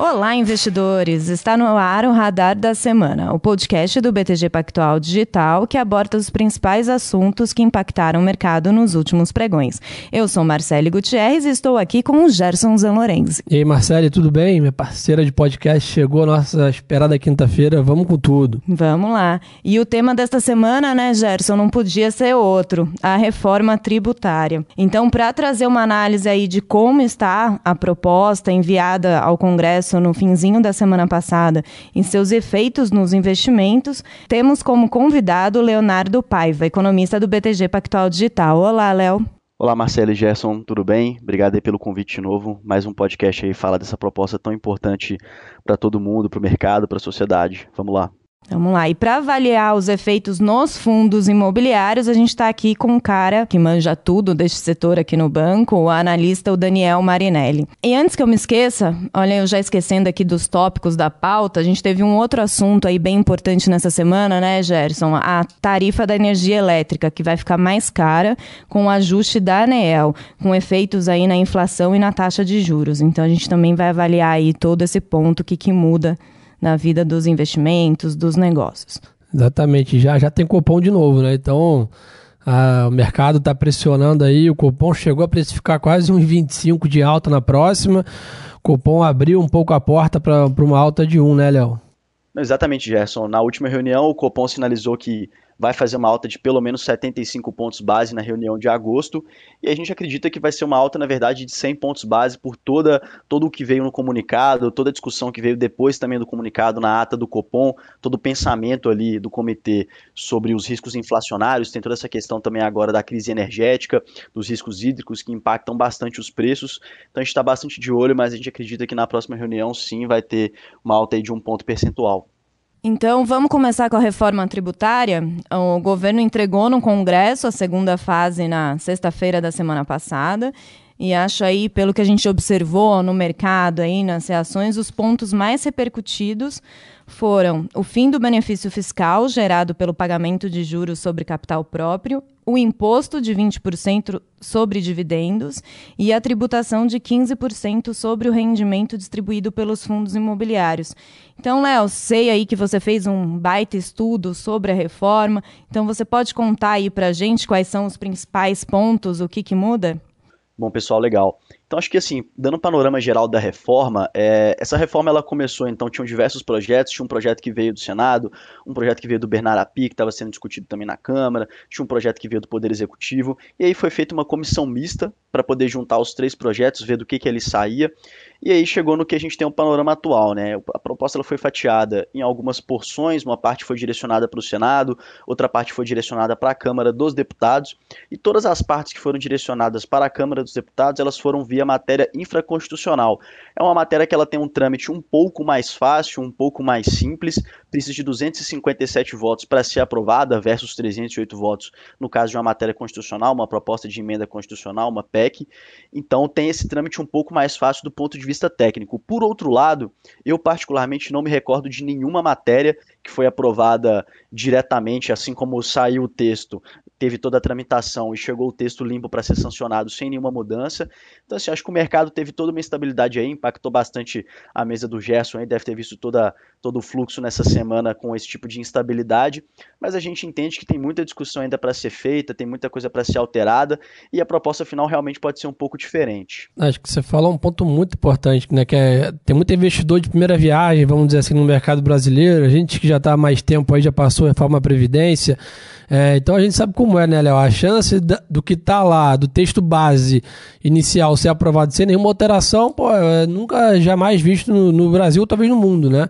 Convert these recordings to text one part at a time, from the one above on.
Olá, investidores! Está no ar o Radar da Semana, o podcast do BTG Pactual Digital que aborda os principais assuntos que impactaram o mercado nos últimos pregões. Eu sou Marcele Gutierrez e estou aqui com o Gerson Zanlorenzi. E aí, Marcele, tudo bem? Minha parceira de podcast chegou a nossa esperada quinta-feira. Vamos com tudo. Vamos lá. E o tema desta semana, né, Gerson, não podia ser outro: a reforma tributária. Então, para trazer uma análise aí de como está a proposta enviada ao Congresso no finzinho da semana passada em seus efeitos nos investimentos, temos como convidado Leonardo Paiva, economista do BTG Pactual Digital. Olá, Léo. Olá, Marcelo e Gerson, tudo bem? Obrigado aí pelo convite de novo. Mais um podcast aí fala dessa proposta tão importante para todo mundo, para o mercado, para a sociedade. Vamos lá. Vamos lá. E para avaliar os efeitos nos fundos imobiliários, a gente está aqui com um cara que manja tudo deste setor aqui no banco, o analista o Daniel Marinelli. E antes que eu me esqueça, olha, eu já esquecendo aqui dos tópicos da pauta, a gente teve um outro assunto aí bem importante nessa semana, né, Gerson? A tarifa da energia elétrica, que vai ficar mais cara com o ajuste da ANEEL, com efeitos aí na inflação e na taxa de juros. Então a gente também vai avaliar aí todo esse ponto, o que, que muda na vida dos investimentos, dos negócios. Exatamente, já, já tem cupom de novo, né? Então a, o mercado está pressionando aí, o cupom chegou a precificar quase uns 25 de alta na próxima. O cupom abriu um pouco a porta para uma alta de 1, né, Léo? Exatamente, Gerson. Na última reunião, o Copom sinalizou que vai fazer uma alta de pelo menos 75 pontos base na reunião de agosto, e a gente acredita que vai ser uma alta, na verdade, de 100 pontos base por toda, todo o que veio no comunicado, toda a discussão que veio depois também do comunicado na ata do Copom, todo o pensamento ali do comitê sobre os riscos inflacionários, tem toda essa questão também agora da crise energética, dos riscos hídricos que impactam bastante os preços, então a gente está bastante de olho, mas a gente acredita que na próxima reunião sim vai ter uma alta de um ponto percentual. Então, vamos começar com a reforma tributária. O governo entregou no Congresso a segunda fase na sexta-feira da semana passada. E acho aí, pelo que a gente observou no mercado, aí, nas reações, os pontos mais repercutidos foram o fim do benefício fiscal gerado pelo pagamento de juros sobre capital próprio, o imposto de 20% sobre dividendos e a tributação de 15% sobre o rendimento distribuído pelos fundos imobiliários. Então, Léo, sei aí que você fez um baita estudo sobre a reforma, então você pode contar aí para a gente quais são os principais pontos, o que, que muda? Bom, pessoal, legal. Então, acho que assim, dando um panorama geral da reforma, é, essa reforma ela começou, então, tinham diversos projetos, tinha um projeto que veio do Senado, um projeto que veio do Bernardo Api, que estava sendo discutido também na Câmara, tinha um projeto que veio do Poder Executivo, e aí foi feita uma comissão mista para poder juntar os três projetos, ver do que, que ele saía, e aí chegou no que a gente tem um panorama atual, né? A proposta ela foi fatiada em algumas porções, uma parte foi direcionada para o Senado, outra parte foi direcionada para a Câmara dos Deputados, e todas as partes que foram direcionadas para a Câmara dos Deputados, elas foram via matéria infraconstitucional. É uma matéria que ela tem um trâmite um pouco mais fácil, um pouco mais simples, precisa de 257 votos para ser aprovada versus 308 votos no caso de uma matéria constitucional, uma proposta de emenda constitucional, uma PEC. Então tem esse trâmite um pouco mais fácil do ponto de vista técnico. Por outro lado, eu particularmente não me recordo de nenhuma matéria que foi aprovada diretamente, assim como saiu o texto, teve toda a tramitação e chegou o texto limpo para ser sancionado sem nenhuma mudança. Então, assim, acho que o mercado teve toda uma estabilidade aí, impactou bastante a mesa do Gerson aí, deve ter visto toda, todo o fluxo nessa semana com esse tipo de instabilidade, mas a gente entende que tem muita discussão ainda para ser feita, tem muita coisa para ser alterada e a proposta final realmente pode ser um pouco diferente. Acho que você falou um ponto muito importante, né, que é, tem muito investidor de primeira viagem, vamos dizer assim, no mercado brasileiro, a gente que já está há mais tempo aí, já passou a reforma Previdência, é, então a gente sabe como é, né, Léo? A chance do que está lá, do texto base inicial ser aprovado sem nenhuma alteração, pô, é nunca jamais visto no, no Brasil, talvez no mundo, né?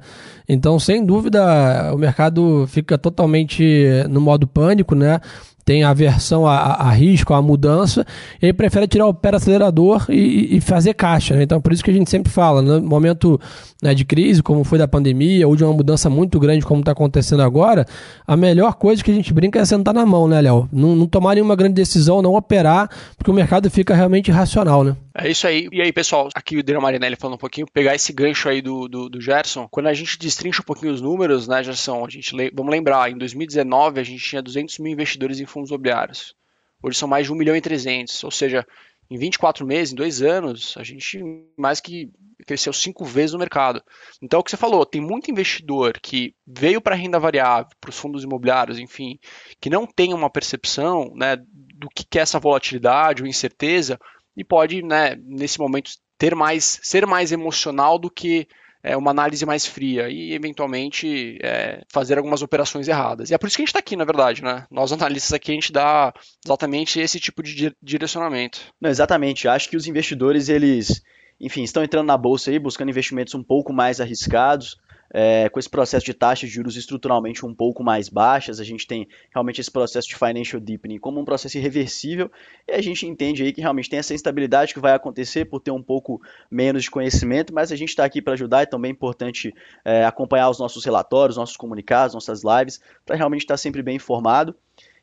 Então, sem dúvida, o mercado fica totalmente no modo pânico, né? Tem aversão a, a, risco, a mudança, e ele prefere tirar o pé do acelerador e, e, fazer caixa. Né? Então, por isso que a gente sempre fala, no momento né, de crise, como foi da pandemia, ou de uma mudança muito grande, como está acontecendo agora, a melhor coisa que a gente brinca é sentar na mão, né, Léo? Não, não tomar nenhuma grande decisão, não operar, porque o mercado fica realmente irracional, né? É isso aí. E aí, pessoal, aqui o Daniel Marinelli falando um pouquinho, pegar esse gancho aí do, do, do Gerson. Quando a gente destrincha um pouquinho os números, né, Gerson, a gente, vamos lembrar, em 2019 a gente tinha 200 mil investidores em fundos imobiliários. Hoje são mais de 1 milhão e 300, ou seja, Em 24 meses, em dois anos, a gente mais que cresceu cinco vezes no mercado. Então, é o que você falou, tem muito investidor que veio para a renda variável, para os fundos imobiliários, enfim, que não tem uma percepção né, do que é essa volatilidade ou incerteza e pode, né, nesse momento, ter mais, ser mais emocional do que é, uma análise mais fria e, eventualmente, é, fazer algumas operações erradas. E é por isso que a gente está aqui, na verdade, né? Nós, analistas aqui, a gente dá exatamente esse tipo de direcionamento. Não, exatamente. Acho que os investidores, eles, enfim, estão entrando na bolsa aí, buscando investimentos um pouco mais arriscados, é, com esse processo de taxas de juros estruturalmente um pouco mais baixas, a gente tem realmente esse processo de financial deepening como um processo irreversível, e a gente entende aí que realmente tem essa instabilidade que vai acontecer por ter um pouco menos de conhecimento, mas a gente está aqui para ajudar e também é importante é, acompanhar os nossos relatórios, nossos comunicados, nossas lives, para realmente estar sempre bem informado.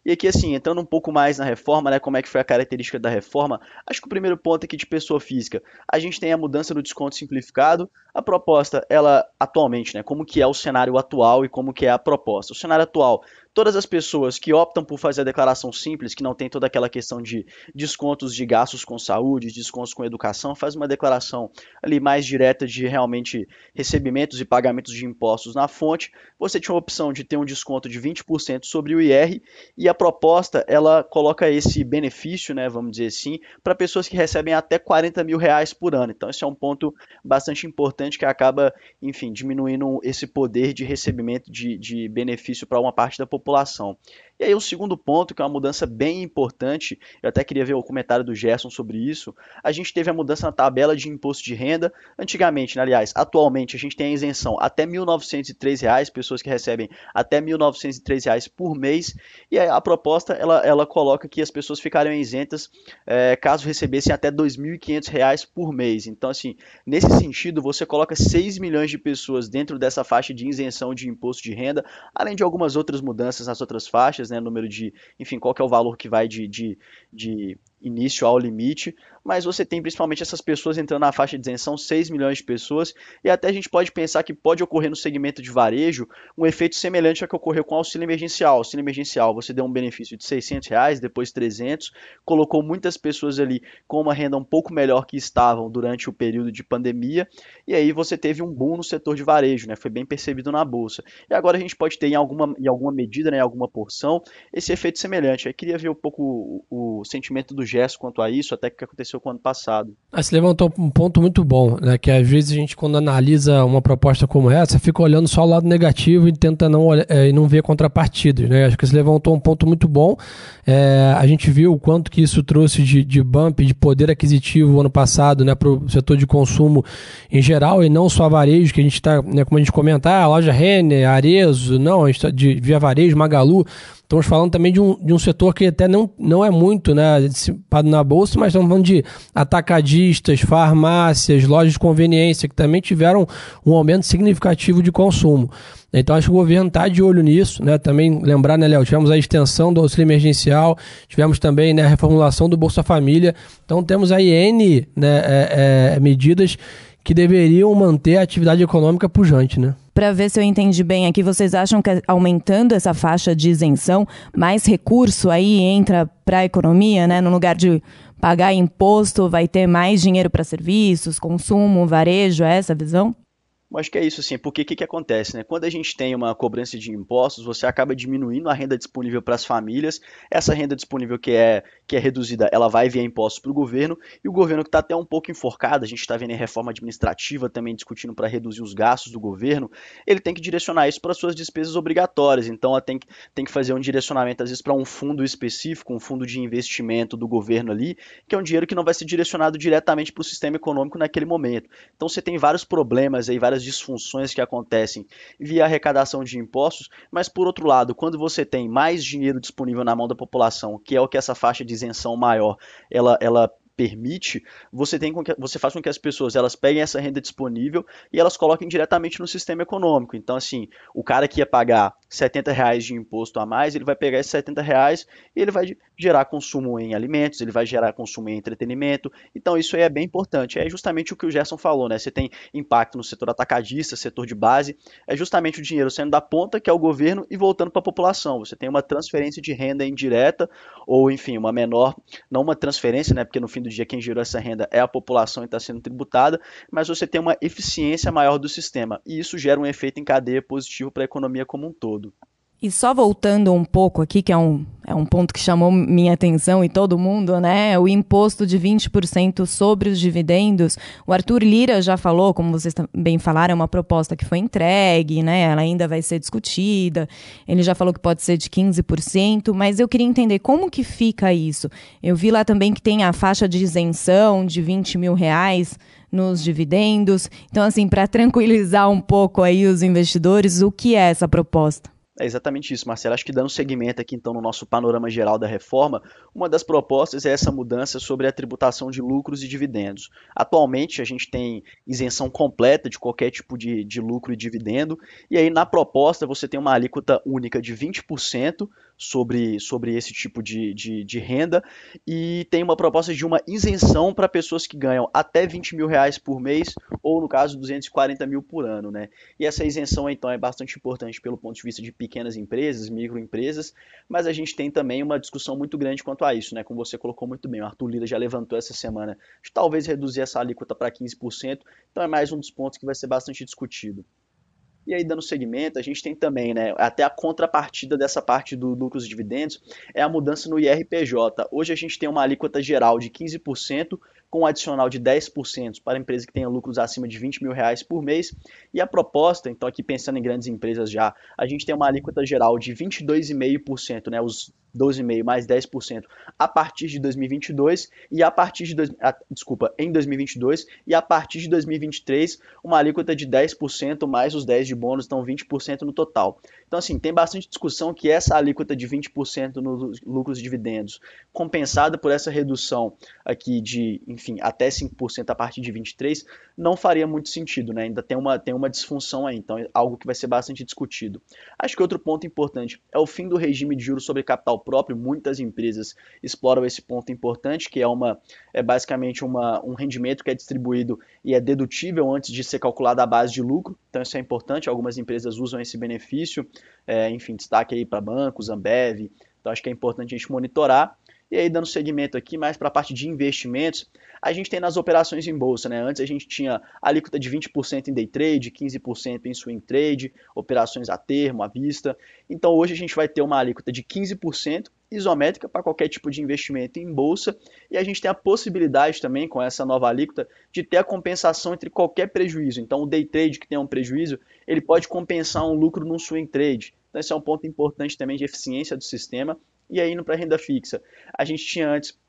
E aqui, assim, entrando um pouco mais na reforma, né, como é que foi a característica da reforma, acho que o primeiro ponto aqui de pessoa física, a gente tem a mudança do desconto simplificado, a proposta, ela, atualmente, né, como que é o cenário atual e como que é a proposta. O cenário atual, todas as pessoas que optam por fazer a declaração simples, que não tem toda aquela questão de descontos de gastos com saúde, descontos com educação, faz uma declaração ali mais direta de realmente recebimentos e pagamentos de impostos na fonte. Você tinha a opção de ter um desconto de 20% sobre o IR e a proposta ela coloca esse benefício, né, vamos dizer assim, para pessoas que recebem até 40 mil reais por ano. Então esse é um ponto bastante importante que acaba, enfim, diminuindo esse poder de recebimento de, de benefício para uma parte da população população. E aí o segundo ponto, que é uma mudança bem importante, eu até queria ver o comentário do Gerson sobre isso, a gente teve a mudança na tabela de imposto de renda. Antigamente, né, aliás, atualmente a gente tem a isenção até 1.903 reais, pessoas que recebem até 1.903 reais por mês, e a proposta ela, ela coloca que as pessoas ficariam isentas é, caso recebessem até 2.500 reais por mês. Então, assim, nesse sentido, você coloca 6 milhões de pessoas dentro dessa faixa de isenção de imposto de renda, além de algumas outras mudanças nas outras faixas, né, número de, enfim, qual que é o valor que vai de, de, de início ao limite, mas você tem principalmente essas pessoas entrando na faixa de isenção, 6 milhões de pessoas, e até a gente pode pensar que pode ocorrer no segmento de varejo um efeito semelhante ao que ocorreu com o auxílio emergencial. O auxílio emergencial, você deu um benefício de 600 reais, depois 300, colocou muitas pessoas ali com uma renda um pouco melhor que estavam durante o período de pandemia, e aí você teve um boom no setor de varejo, né? foi bem percebido na bolsa. E agora a gente pode ter em alguma, em alguma medida, né, em alguma porção, esse efeito semelhante. Eu queria ver um pouco o, o sentimento do gesto quanto a isso, até que aconteceu com o ano passado. Ah, você levantou um ponto muito bom, né? Que às vezes a gente, quando analisa uma proposta como essa, fica olhando só o lado negativo e tenta não, olhar, é, não ver contrapartidas, né? Acho que você levantou um ponto muito bom. É, a gente viu o quanto que isso trouxe de, de bump, de poder aquisitivo ano passado, né? Para o setor de consumo em geral e não só varejo, que a gente está, né, como a gente comentar, a loja Renner, Arezo, não, a gente tá de Via Varejo, Magalu, Estamos falando também de um, de um setor que até não, não é muito né, dissipado na bolsa, mas estamos falando de atacadistas, farmácias, lojas de conveniência, que também tiveram um aumento significativo de consumo. Então acho que o governo está de olho nisso, né? Também lembrar, né, Léo? Tivemos a extensão do auxílio emergencial, tivemos também né, a reformulação do Bolsa Família. Então temos aí N né, é, é, medidas que deveriam manter a atividade econômica pujante, né? Para ver se eu entendi bem aqui, vocês acham que aumentando essa faixa de isenção, mais recurso aí entra para a economia, né? No lugar de pagar imposto, vai ter mais dinheiro para serviços, consumo, varejo, é essa a visão? Acho que é isso, assim, porque o que, que acontece, né? Quando a gente tem uma cobrança de impostos, você acaba diminuindo a renda disponível para as famílias, essa renda disponível que é, que é reduzida, ela vai via impostos para o governo, e o governo que está até um pouco enforcado, a gente está vendo em reforma administrativa também discutindo para reduzir os gastos do governo, ele tem que direcionar isso para suas despesas obrigatórias, então ela tem tem que fazer um direcionamento, às vezes, para um fundo específico, um fundo de investimento do governo ali, que é um dinheiro que não vai ser direcionado diretamente para o sistema econômico naquele momento. Então você tem vários problemas aí, várias disfunções que acontecem via arrecadação de impostos, mas por outro lado, quando você tem mais dinheiro disponível na mão da população, que é o que essa faixa de isenção maior ela, ela permite, você tem que, você faz com que as pessoas elas peguem essa renda disponível e elas coloquem diretamente no sistema econômico. Então, assim, o cara que ia pagar 70 reais de imposto a mais, ele vai pegar esses 70 reais e ele vai gerar consumo em alimentos, ele vai gerar consumo em entretenimento. Então isso aí é bem importante. É justamente o que o Gerson falou, né? Você tem impacto no setor atacadista, setor de base, é justamente o dinheiro saindo da ponta, que é o governo, e voltando para a população. Você tem uma transferência de renda indireta, ou enfim, uma menor, não uma transferência, né? Porque no fim do dia quem gerou essa renda é a população e está sendo tributada, mas você tem uma eficiência maior do sistema. E isso gera um efeito em cadeia positivo para a economia como um todo. E só voltando um pouco aqui, que é um, é um ponto que chamou minha atenção e todo mundo, né? O imposto de 20% sobre os dividendos. O Arthur Lira já falou, como vocês também falaram, é uma proposta que foi entregue, né? Ela ainda vai ser discutida. Ele já falou que pode ser de 15%, mas eu queria entender como que fica isso. Eu vi lá também que tem a faixa de isenção de 20 mil reais nos dividendos. Então, assim, para tranquilizar um pouco aí os investidores, o que é essa proposta? É exatamente isso, Marcelo. Acho que dando segmento aqui então no nosso panorama geral da reforma, uma das propostas é essa mudança sobre a tributação de lucros e dividendos. Atualmente a gente tem isenção completa de qualquer tipo de, de lucro e dividendo, e aí na proposta você tem uma alíquota única de 20% sobre, sobre esse tipo de, de, de, renda e tem uma proposta de uma isenção para pessoas que ganham até 20 mil reais por mês ou, no caso, 240 mil por ano. Né? E essa isenção, então, é bastante importante pelo ponto de vista de pequenas empresas, microempresas, mas a gente tem também uma discussão muito grande quanto a isso, né? como você colocou muito bem. O Arthur Lira já levantou essa semana de talvez reduzir essa alíquota para 15%, então é mais um dos pontos que vai ser bastante discutido. E aí, dando segmento, a gente tem também, né, até a contrapartida dessa parte do lucros e dividendos, é a mudança no IRPJ. Hoje a gente tem uma alíquota geral de 15%, com um adicional de 10% para empresa que tenha lucros acima de 20 mil reais por mês. E a proposta, então aqui pensando em grandes empresas já, a gente tem uma alíquota geral de 22,5%, né, os 12,5% mais 10% a partir de 2022 e a partir de, desculpa, em 2022 e a partir de 2023 uma alíquota de 10% mais os 10 de bônus, então 20% no total. Então assim, tem bastante discussão que essa alíquota de 20% nos lucros e dividendos, compensada por essa redução aqui de, enfim, até 5% a partir de 23, não faria muito sentido, né? Ainda tem uma, tem uma disfunção aí, então é algo que vai ser bastante discutido. Acho que outro ponto importante é o fim do regime de juros sobre capital próprio, muitas empresas exploram esse ponto importante, que é, uma, é basicamente uma, um rendimento que é distribuído e é dedutível antes de ser calculado a base de lucro. Então isso é importante, algumas empresas usam esse benefício, é, enfim, destaque aí para bancos, Ambev, então acho que é importante a gente monitorar. E aí, dando segmento aqui mais para a parte de investimentos, a gente tem nas operações em bolsa, né? Antes a gente tinha alíquota de 20% em day trade, 15% em swing trade, operações a termo, à vista. Então hoje a gente vai ter uma alíquota de 15% isométrica para qualquer tipo de investimento em bolsa e a gente tem a possibilidade também com essa nova alíquota de ter a compensação entre qualquer prejuízo. Então o day trade que tem um prejuízo, ele pode compensar um lucro num swing trade. Então esse é um ponto importante também de eficiência do sistema. E aí indo para renda fixa, a gente tinha antes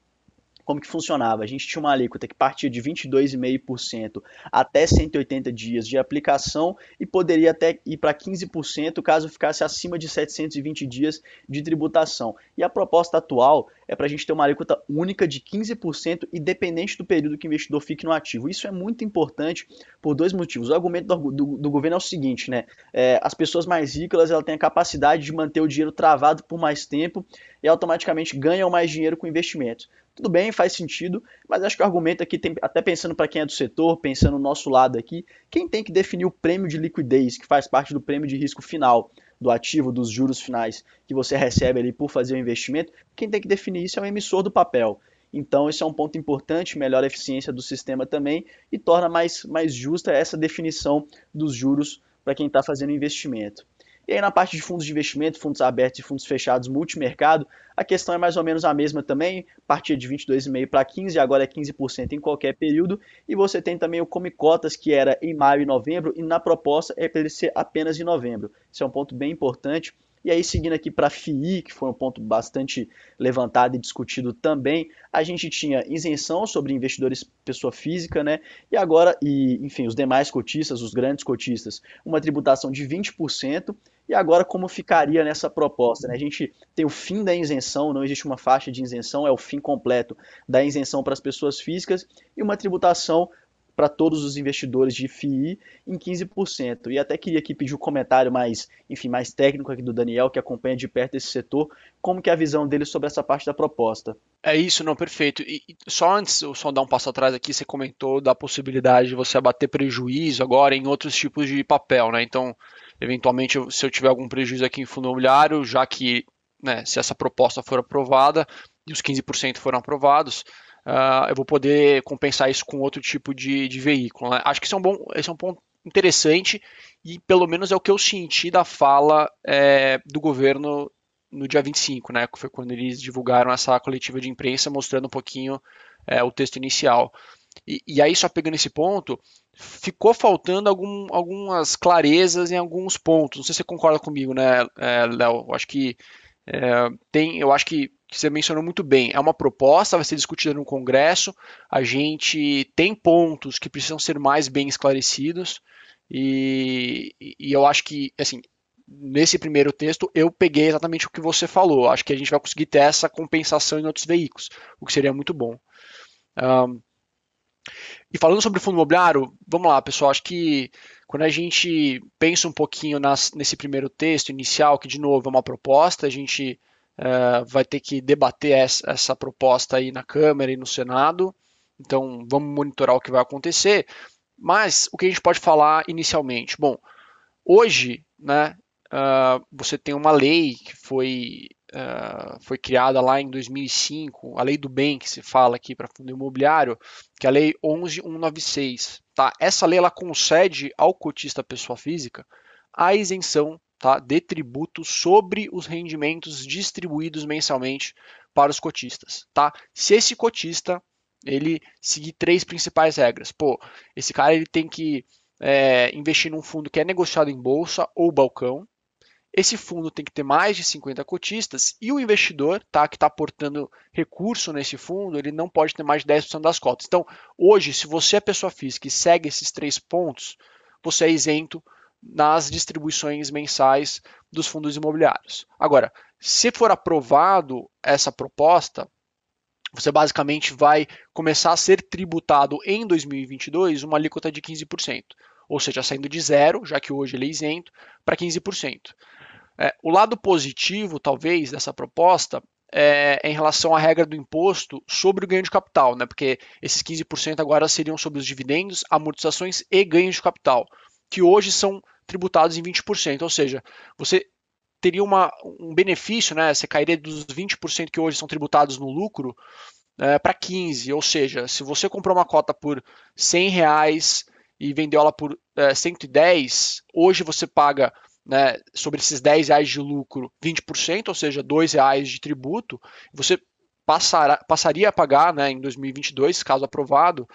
como que funcionava? A gente tinha uma alíquota que partia de 22,5% até 180 dias de aplicação e poderia até ir para 15% caso ficasse acima de 720 dias de tributação. E a proposta atual é para a gente ter uma alíquota única de 15%, independente do período que o investidor fique no ativo. Isso é muito importante por dois motivos. O argumento do, do, do governo é o seguinte, né? É, as pessoas mais ricas ela têm a capacidade de manter o dinheiro travado por mais tempo e automaticamente ganham mais dinheiro com investimentos. Tudo bem, faz sentido, mas acho que o argumento aqui, tem, até pensando para quem é do setor, pensando no nosso lado aqui, quem tem que definir o prêmio de liquidez, que faz parte do prêmio de risco final do ativo, dos juros finais que você recebe ali por fazer o investimento, quem tem que definir isso é o emissor do papel. Então, esse é um ponto importante, melhora a eficiência do sistema também e torna mais, mais justa essa definição dos juros para quem está fazendo investimento. E aí na parte de fundos de investimento, fundos abertos e fundos fechados multimercado, a questão é mais ou menos a mesma também, partia de 22,5% para 15%, agora é 15% em qualquer período, e você tem também o Come Cotas, que era em maio e novembro, e na proposta é para ele ser apenas em novembro. Isso é um ponto bem importante, e aí, seguindo aqui para a FII, que foi um ponto bastante levantado e discutido também, a gente tinha isenção sobre investidores pessoa física, né? E agora, e, enfim, os demais cotistas, os grandes cotistas, uma tributação de 20%. E agora, como ficaria nessa proposta? Né? A gente tem o fim da isenção, não existe uma faixa de isenção, é o fim completo da isenção para as pessoas físicas, e uma tributação para todos os investidores de FII em 15%. E até queria aqui pedir um comentário mais, enfim, mais técnico aqui do Daniel, que acompanha de perto esse setor, como que é a visão dele sobre essa parte da proposta. É isso, não, perfeito. E, só antes, só dar um passo atrás aqui, você comentou da possibilidade de você abater prejuízo agora em outros tipos de papel, né? Então, eventualmente, se eu tiver algum prejuízo aqui em fundo imobiliário, já que né, se essa proposta for aprovada e os 15% foram aprovados, uh, eu vou poder compensar isso com outro tipo de, de veículo. Né? Acho que é, um bom, esse é um ponto interessante e pelo menos é o que eu senti da fala é, do governo no dia 25, né, que foi quando eles divulgaram essa coletiva de imprensa mostrando um pouquinho é, o texto inicial. E, e, aí, só pegando esse ponto, ficou faltando algum, algumas clarezas em alguns pontos. Não sei se você concorda comigo, né, é, Léo? Acho que é, tem, eu acho que, que, você mencionou muito bem. É uma proposta, vai ser discutida no Congresso. A gente tem pontos que precisam ser mais bem esclarecidos. E, e eu acho que, assim, nesse primeiro texto, eu peguei exatamente o que você falou. Acho que a gente vai conseguir ter essa compensação em outros veículos, o que seria muito bom. Um, e falando sobre fundo imobiliário, vamos lá, pessoal. Acho que quando a gente pensa um pouquinho nas, nesse primeiro texto inicial, que de novo é uma proposta, a gente uh, vai ter que debater essa, essa, proposta aí na Câmara e no Senado. Então vamos monitorar o que vai acontecer. Mas o que a gente pode falar inicialmente? Bom, hoje, né, uh, você tem uma lei que foi uh, foi criada lá em 2005, a lei do bem que se fala aqui para fundo imobiliário, que é a lei 11196. Tá? Essa lei ela concede ao cotista pessoa física a isenção tá, de tributo sobre os rendimentos distribuídos mensalmente para os cotistas. Tá? Se esse cotista ele seguir três principais regras, pô, esse cara ele tem que é, investir num fundo que é negociado em bolsa ou balcão, esse fundo tem que ter mais de 50 cotistas e o investidor tá, que está aportando recurso nesse fundo, ele não pode ter mais de 10% das cotas. Então, hoje, se você é pessoa física e segue esses três pontos, você é isento nas distribuições mensais dos fundos imobiliários. Agora, se for aprovado essa proposta, você basicamente vai começar a ser tributado em 2022 uma alíquota de 15%, ou seja, saindo de zero, já que hoje ele é isento, para 15%. É, o lado positivo, talvez, dessa proposta é, é, em relação à regra do imposto sobre o ganho de capital, né? porque esses 15% agora seriam sobre os dividendos, amortizações e ganhos de capital, que hoje são tributados em 20%, ou seja, você teria uma, um benefício, né? você cairia dos 20% que hoje são tributados no lucro é, para 15%, ou seja, se você comprou uma cota por 100 reais e vendeu ela por é, 110, hoje você paga né, sobre esses 10 reais de lucro 20%, ou seja, 2 reais de tributo, você passará, passaria a pagar né, em 2022, caso aprovado,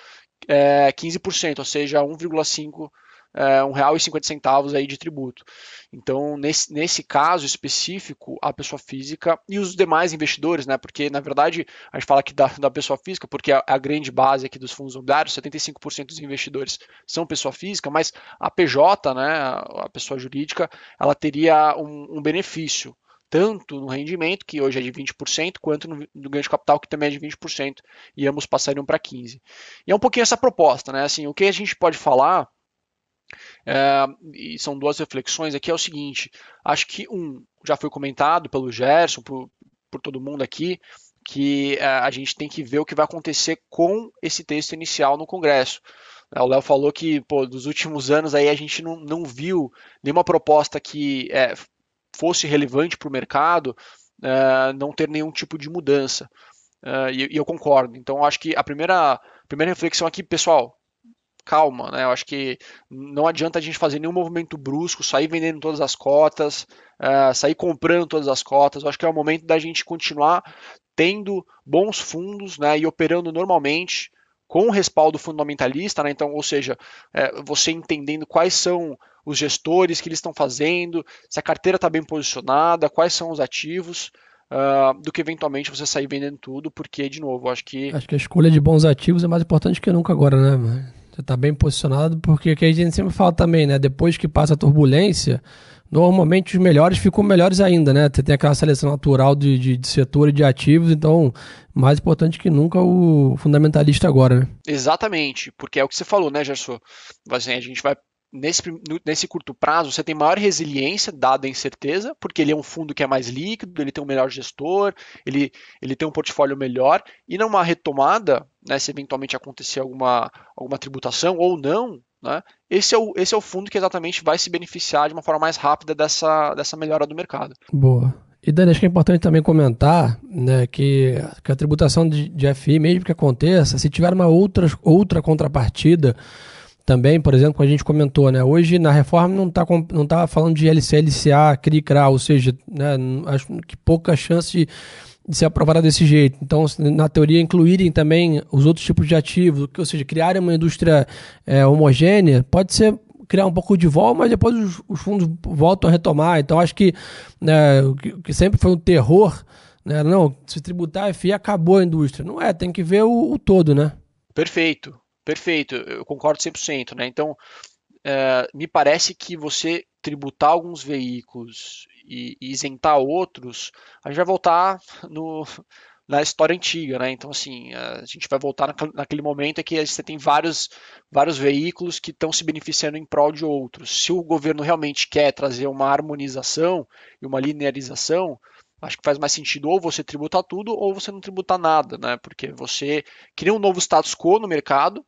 é, 15%, ou seja, 1,5 é, um real e cinquenta centavos aí de tributo. Então, nesse, nesse caso específico, a pessoa física e os demais investidores, né? Porque, na verdade, a gente fala aqui da, da pessoa física, porque é a grande base aqui dos fundos imobiliários, 75% dos investidores são pessoa física, mas a PJ, né, a pessoa jurídica, ela teria um, um benefício tanto no rendimento, que hoje é de 20%, quanto no, no, ganho de capital, que também é de 20%, e ambos passariam para 15%. E é um pouquinho essa proposta, né? Assim, o que a gente pode falar é, e são duas reflexões aqui, é o seguinte, acho que um, já foi comentado pelo Gerson, por, por todo mundo aqui, que é, a gente tem que ver o que vai acontecer com esse texto inicial no Congresso. É, o Léo falou que, pô, dos últimos anos aí a gente não, não viu nenhuma proposta que é, fosse relevante para o mercado é, não ter nenhum tipo de mudança. É, e, e, eu concordo. Então, acho que a primeira, primeira reflexão aqui, pessoal, calma, né? Eu acho que não adianta a gente fazer nenhum movimento brusco, sair vendendo todas as cotas, uh, sair comprando todas as cotas. Eu acho que é o momento da gente continuar tendo bons fundos, né? E operando normalmente com respaldo fundamentalista, né? Então, ou seja, é, você entendendo quais são os gestores que eles estão fazendo, se a carteira está bem posicionada, quais são os ativos. Uh, do que eventualmente você sair vendendo tudo, porque, de novo, acho que. Acho que a escolha de bons ativos é mais importante que nunca agora, né? Você está bem posicionado, porque que a gente sempre fala também, né? Depois que passa a turbulência, normalmente os melhores ficam melhores ainda, né? Você tem aquela seleção natural de, de, de setor e de ativos, então mais importante que nunca o fundamentalista agora, né? Exatamente, porque é o que você falou, né, Gerson? Assim, a gente vai nesse, nesse curto prazo, você tem maior resiliência, dada a incerteza, porque ele é um fundo que é mais líquido, ele tem um melhor gestor, ele, ele tem um portfólio melhor, e numa retomada, né, se eventualmente acontecer alguma, alguma tributação ou não, né, esse, é o, esse é o fundo que exatamente vai se beneficiar de uma forma mais rápida dessa, dessa melhora do mercado. Boa. E Dani, acho que é importante também comentar né, que, que a tributação de, de FI, mesmo que aconteça, se tiver uma outra, outra contrapartida, também, por exemplo, como a gente comentou, né? Hoje na reforma não está não tá falando de LC, LCA, CRI, CRA, ou seja, né, acho que pouca chance de, de ser aprovada desse jeito. Então, na teoria, incluírem também os outros tipos de ativos, ou seja, criarem uma indústria é, homogênea, pode ser criar um pouco de vol, mas depois os, os, fundos voltam a retomar. Então, acho que, né, o que, sempre foi um terror, né, não, se tributar a FII acabou a indústria. Não é, tem que ver o, o todo, né? Perfeito. Perfeito, eu concordo 100%. Né? Então, é, me parece que você tributar alguns veículos e, e, isentar outros, a gente vai voltar no, na história antiga, né? Então, assim, a gente vai voltar naquele momento em que você tem vários, vários veículos que estão se beneficiando em prol de outros. Se o governo realmente quer trazer uma harmonização e uma linearização, acho que faz mais sentido ou você tributar tudo ou você não tributar nada, né? Porque você cria um novo status quo no mercado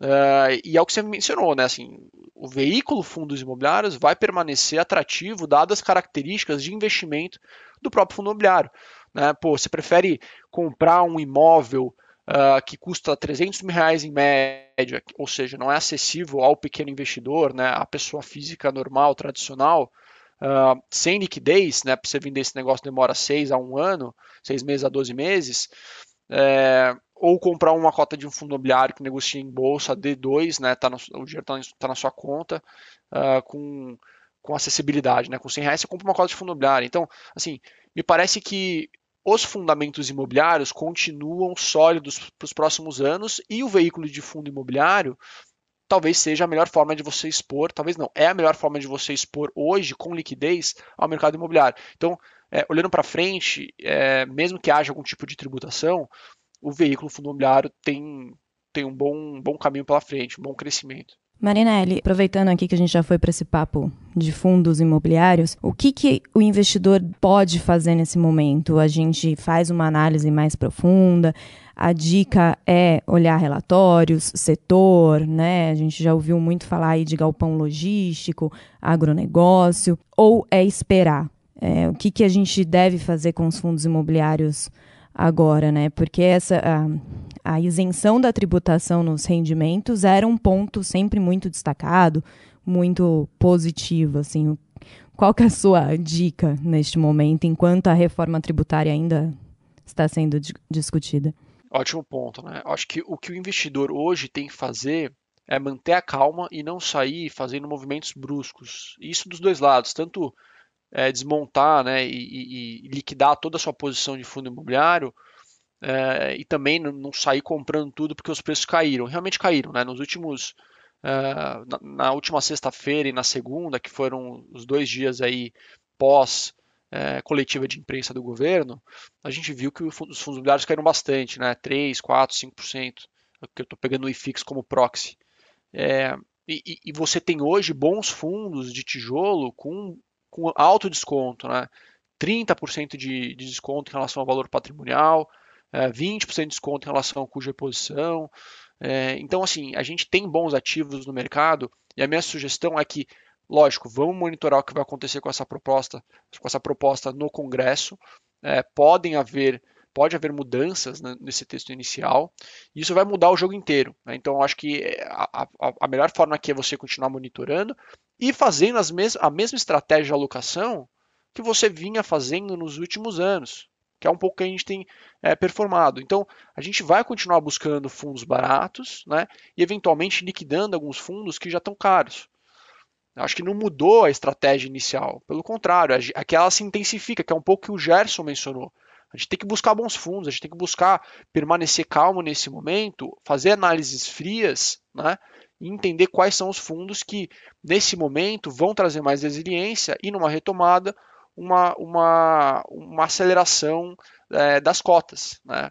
uh, e é o que você mencionou, né? Assim, o veículo fundos imobiliários vai permanecer atrativo dadas as características de investimento do próprio fundo imobiliário. Né? Pô, você prefere comprar um imóvel Uh, que custa 300 mil reais em média, ou seja, não é acessível ao pequeno investidor, né, à pessoa física normal, tradicional, uh, sem liquidez, né, para você vender esse negócio demora 6 a 1 ano, 6 meses a 12 meses, é, ou comprar uma cota de um fundo imobiliário que negocia em bolsa D2, né, tá no, o dinheiro está tá na sua conta, uh, com, com acessibilidade, né, com 100 reais você compra uma cota de fundo imobiliário. Então, assim, me parece que os fundamentos imobiliários continuam sólidos para os próximos anos e o veículo de fundo imobiliário talvez seja a melhor forma de você expor, talvez não, é a melhor forma de você expor hoje com liquidez ao mercado imobiliário. Então, é, olhando para frente, é, mesmo que haja algum tipo de tributação, o veículo fundo imobiliário tem, tem um bom, bom caminho pela frente, um bom crescimento. Marinelli, aproveitando aqui que a gente já foi para esse papo de fundos imobiliários, o que, que o investidor pode fazer nesse momento? A gente faz uma análise mais profunda, a dica é olhar relatórios, setor, né? A gente já ouviu muito falar aí de galpão logístico, agronegócio, ou é esperar? É, o que, que a gente deve fazer com os fundos imobiliários agora, né? Porque essa a, a isenção da tributação nos rendimentos era um ponto sempre muito destacado, muito positivo, assim. Qual que é a sua dica neste momento, enquanto a reforma tributária ainda está sendo discutida? Ótimo ponto, né? Acho que o que o investidor hoje tem que fazer é manter a calma e não sair fazendo movimentos bruscos. Isso dos dois lados, tanto é, desmontar né, e, e, liquidar toda a sua posição de fundo imobiliário é, e também não sair comprando tudo porque os preços caíram. Realmente caíram, né? Nos últimos é, na, última sexta-feira e na segunda, que foram os dois dias aí pós é, coletiva de imprensa do governo, a gente viu que os fundos imobiliários caíram bastante, né? 3, 4, 5%, que eu estou pegando o IFIX como proxy. É, e, e, você tem hoje bons fundos de tijolo com, com alto desconto, né? 30% de, de desconto em relação ao valor patrimonial, é, 20% de desconto em relação ao cuja reposição. É, então, assim, a gente tem bons ativos no mercado e a minha sugestão é que Lógico, vamos monitorar o que vai acontecer com essa proposta, com essa proposta no Congresso. É, podem haver, pode haver mudanças né, nesse texto inicial. E isso vai mudar o jogo inteiro. Né? Então, acho que a, a, a, melhor forma aqui é você continuar monitorando e fazendo as mes a mesma estratégia de alocação que você vinha fazendo nos últimos anos, que é um pouco que a gente tem é, performado. Então, a gente vai continuar buscando fundos baratos, né, e eventualmente liquidando alguns fundos que já estão caros. Acho que não mudou a estratégia inicial. Pelo contrário, aqui ela se intensifica, que é um pouco que o Gerson mencionou. A gente tem que buscar bons fundos, a gente tem que buscar permanecer calmo nesse momento, fazer análises frias, né? e entender quais são os fundos que, nesse momento, vão trazer mais resiliência e, numa retomada, uma, uma, uma aceleração é, das cotas. Né?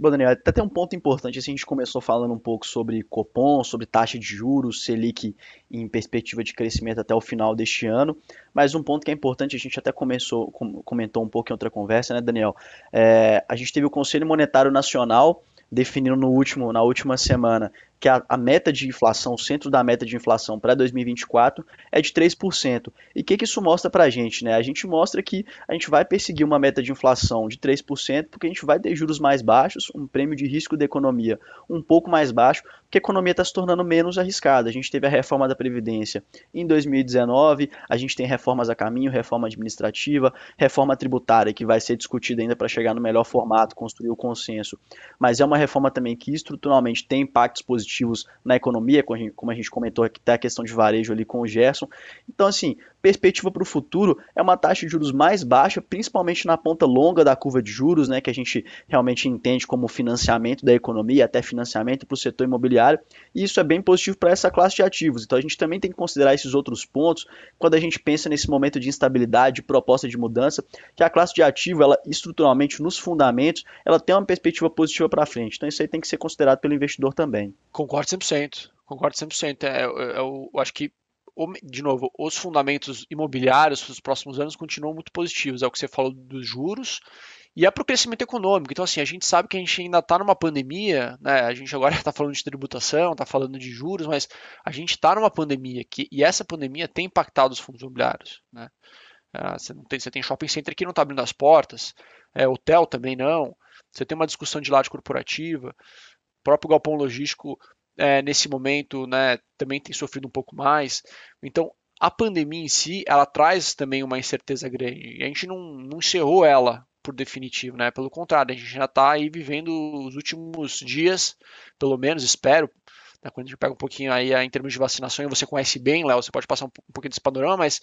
Bom, Daniel, até tem um ponto importante. Assim, a gente começou falando um pouco sobre Copom, sobre taxa de juros, Selic em perspectiva de crescimento até o final deste ano. Mas um ponto que é importante, a gente até começou, comentou um pouco em outra conversa, né, Daniel? É, a gente teve o Conselho Monetário Nacional definindo no último, na última semana que a, a, meta de inflação, o centro da meta de inflação para 2024 é de 3%. E o que, que isso mostra para a gente? Né? A gente mostra que a gente vai perseguir uma meta de inflação de 3%, porque a gente vai ter juros mais baixos, um prêmio de risco da economia um pouco mais baixo, porque a economia está se tornando menos arriscada. A gente teve a reforma da Previdência em 2019, a gente tem reformas a caminho, reforma administrativa, reforma tributária, que vai ser discutida ainda para chegar no melhor formato, construir o consenso. Mas é uma reforma também que estruturalmente tem impactos positivos positivos na economia, como a gente comentou aqui, tá a questão de varejo ali com o Gerson. Então, assim, perspectiva para o futuro é uma taxa de juros mais baixa, principalmente na ponta longa da curva de juros, né, que a gente realmente entende como financiamento da economia, até financiamento para o setor imobiliário, e isso é bem positivo para essa classe de ativos. Então a gente também tem que considerar esses outros pontos quando a gente pensa nesse momento de instabilidade, de proposta de mudança, que a classe de ativo, ela estruturalmente nos fundamentos, ela tem uma perspectiva positiva para frente. Então isso aí tem que ser considerado pelo investidor também. Concordo 100%. Concordo 100%. É, é, é, eu acho que de novo, os fundamentos imobiliários para os próximos anos continuam muito positivos. É o que você falou dos juros e é para o crescimento econômico. Então, assim, a gente sabe que a gente ainda está numa pandemia, né? A gente agora está falando de tributação, está falando de juros, mas a gente está numa pandemia que, e essa pandemia tem impactado os fundos imobiliários, né? Ah, você, não tem, você tem shopping center que não está abrindo as portas, é, hotel também não. Você tem uma discussão de laje corporativa, o próprio galpão logístico é, nesse momento né, também tem sofrido um pouco mais. Então, a pandemia em si, ela traz também uma incerteza grande. E a gente não, não encerrou ela por definitivo, né? Pelo contrário, a gente já está aí vivendo os últimos dias, pelo menos, espero. Né? Quando a gente pega um pouquinho aí em termos de vacinação, e você conhece bem, Léo, você pode passar um, pouquinho desse panorama, mas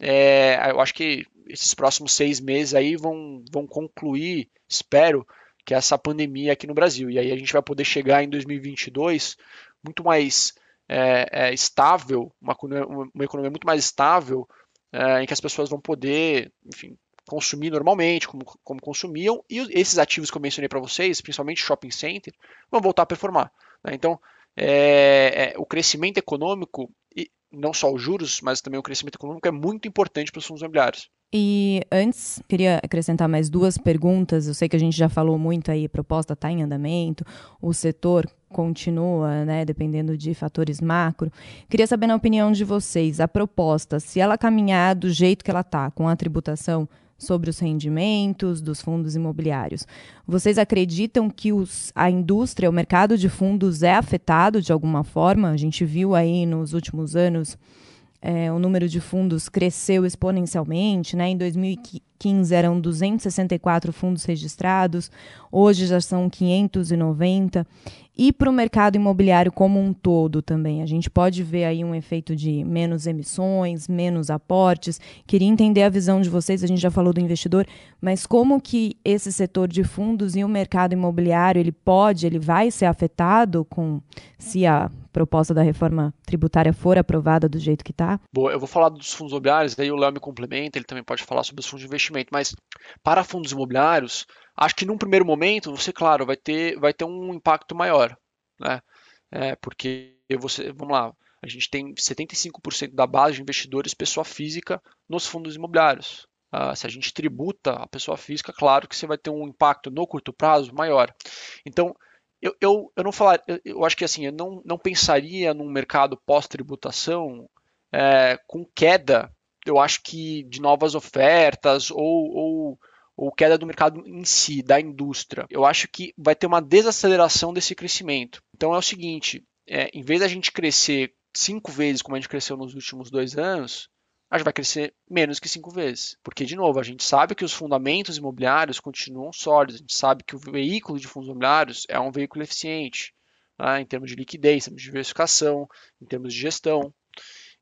é, eu acho que esses próximos seis meses aí vão, vão concluir, espero, que é essa pandemia aqui no Brasil. E aí a gente vai poder chegar em 2022 muito mais é, é, estável, uma, uma, economia muito mais estável, é, em que as pessoas vão poder, enfim, consumir normalmente, como, como consumiam, e esses ativos que eu mencionei para vocês, principalmente shopping center, vão voltar a performar. Né? Então, é, é, o crescimento econômico, e não só os juros, mas também o crescimento econômico é muito importante para os fundos imobiliários. E antes, queria acrescentar mais duas perguntas. Eu sei que a gente já falou muito aí, a proposta está em andamento, o setor continua, né, dependendo de fatores macro. Queria saber na opinião de vocês, a proposta, se ela caminhar do jeito que ela está, com a tributação sobre os rendimentos dos fundos imobiliários. Vocês acreditam que os, a indústria, o mercado de fundos é afetado de alguma forma? A gente viu aí nos últimos anos é, o número de fundos cresceu exponencialmente. Né? Em 2015 eram 264 fundos registrados, hoje já são 590 e para o mercado imobiliário como um todo também. A gente pode ver aí um efeito de menos emissões, menos aportes. Queria entender a visão de vocês, a gente já falou do investidor, mas como que esse setor de fundos e o mercado imobiliário, ele pode, ele vai ser afetado com se a proposta da reforma tributária for aprovada do jeito que está? Bom, eu vou falar dos fundos imobiliários, daí o Léo me complementa, ele também pode falar sobre os fundos de investimento, mas para fundos imobiliários, Acho que num primeiro momento, você, claro, vai ter, vai ter um impacto maior, né? É, porque você, vamos lá, a gente tem 75% da base de investidores pessoa física nos fundos imobiliários. Uh, se a gente tributa a pessoa física, claro que você vai ter um impacto no curto prazo maior. Então, eu, eu, eu não falar, eu, eu acho que assim, eu não, não pensaria num mercado pós-tributação é, com queda, eu acho que de novas ofertas ou, ou ou queda do mercado em si, da indústria. Eu acho que vai ter uma desaceleração desse crescimento. Então é o seguinte: é, em vez da gente crescer cinco vezes como a gente cresceu nos últimos dois anos, a gente vai crescer menos que cinco vezes. Porque, de novo, a gente sabe que os fundamentos imobiliários continuam sólidos, a gente sabe que o veículo de fundos imobiliários é um veículo eficiente, né, em termos de liquidez, em termos de diversificação, em termos de gestão.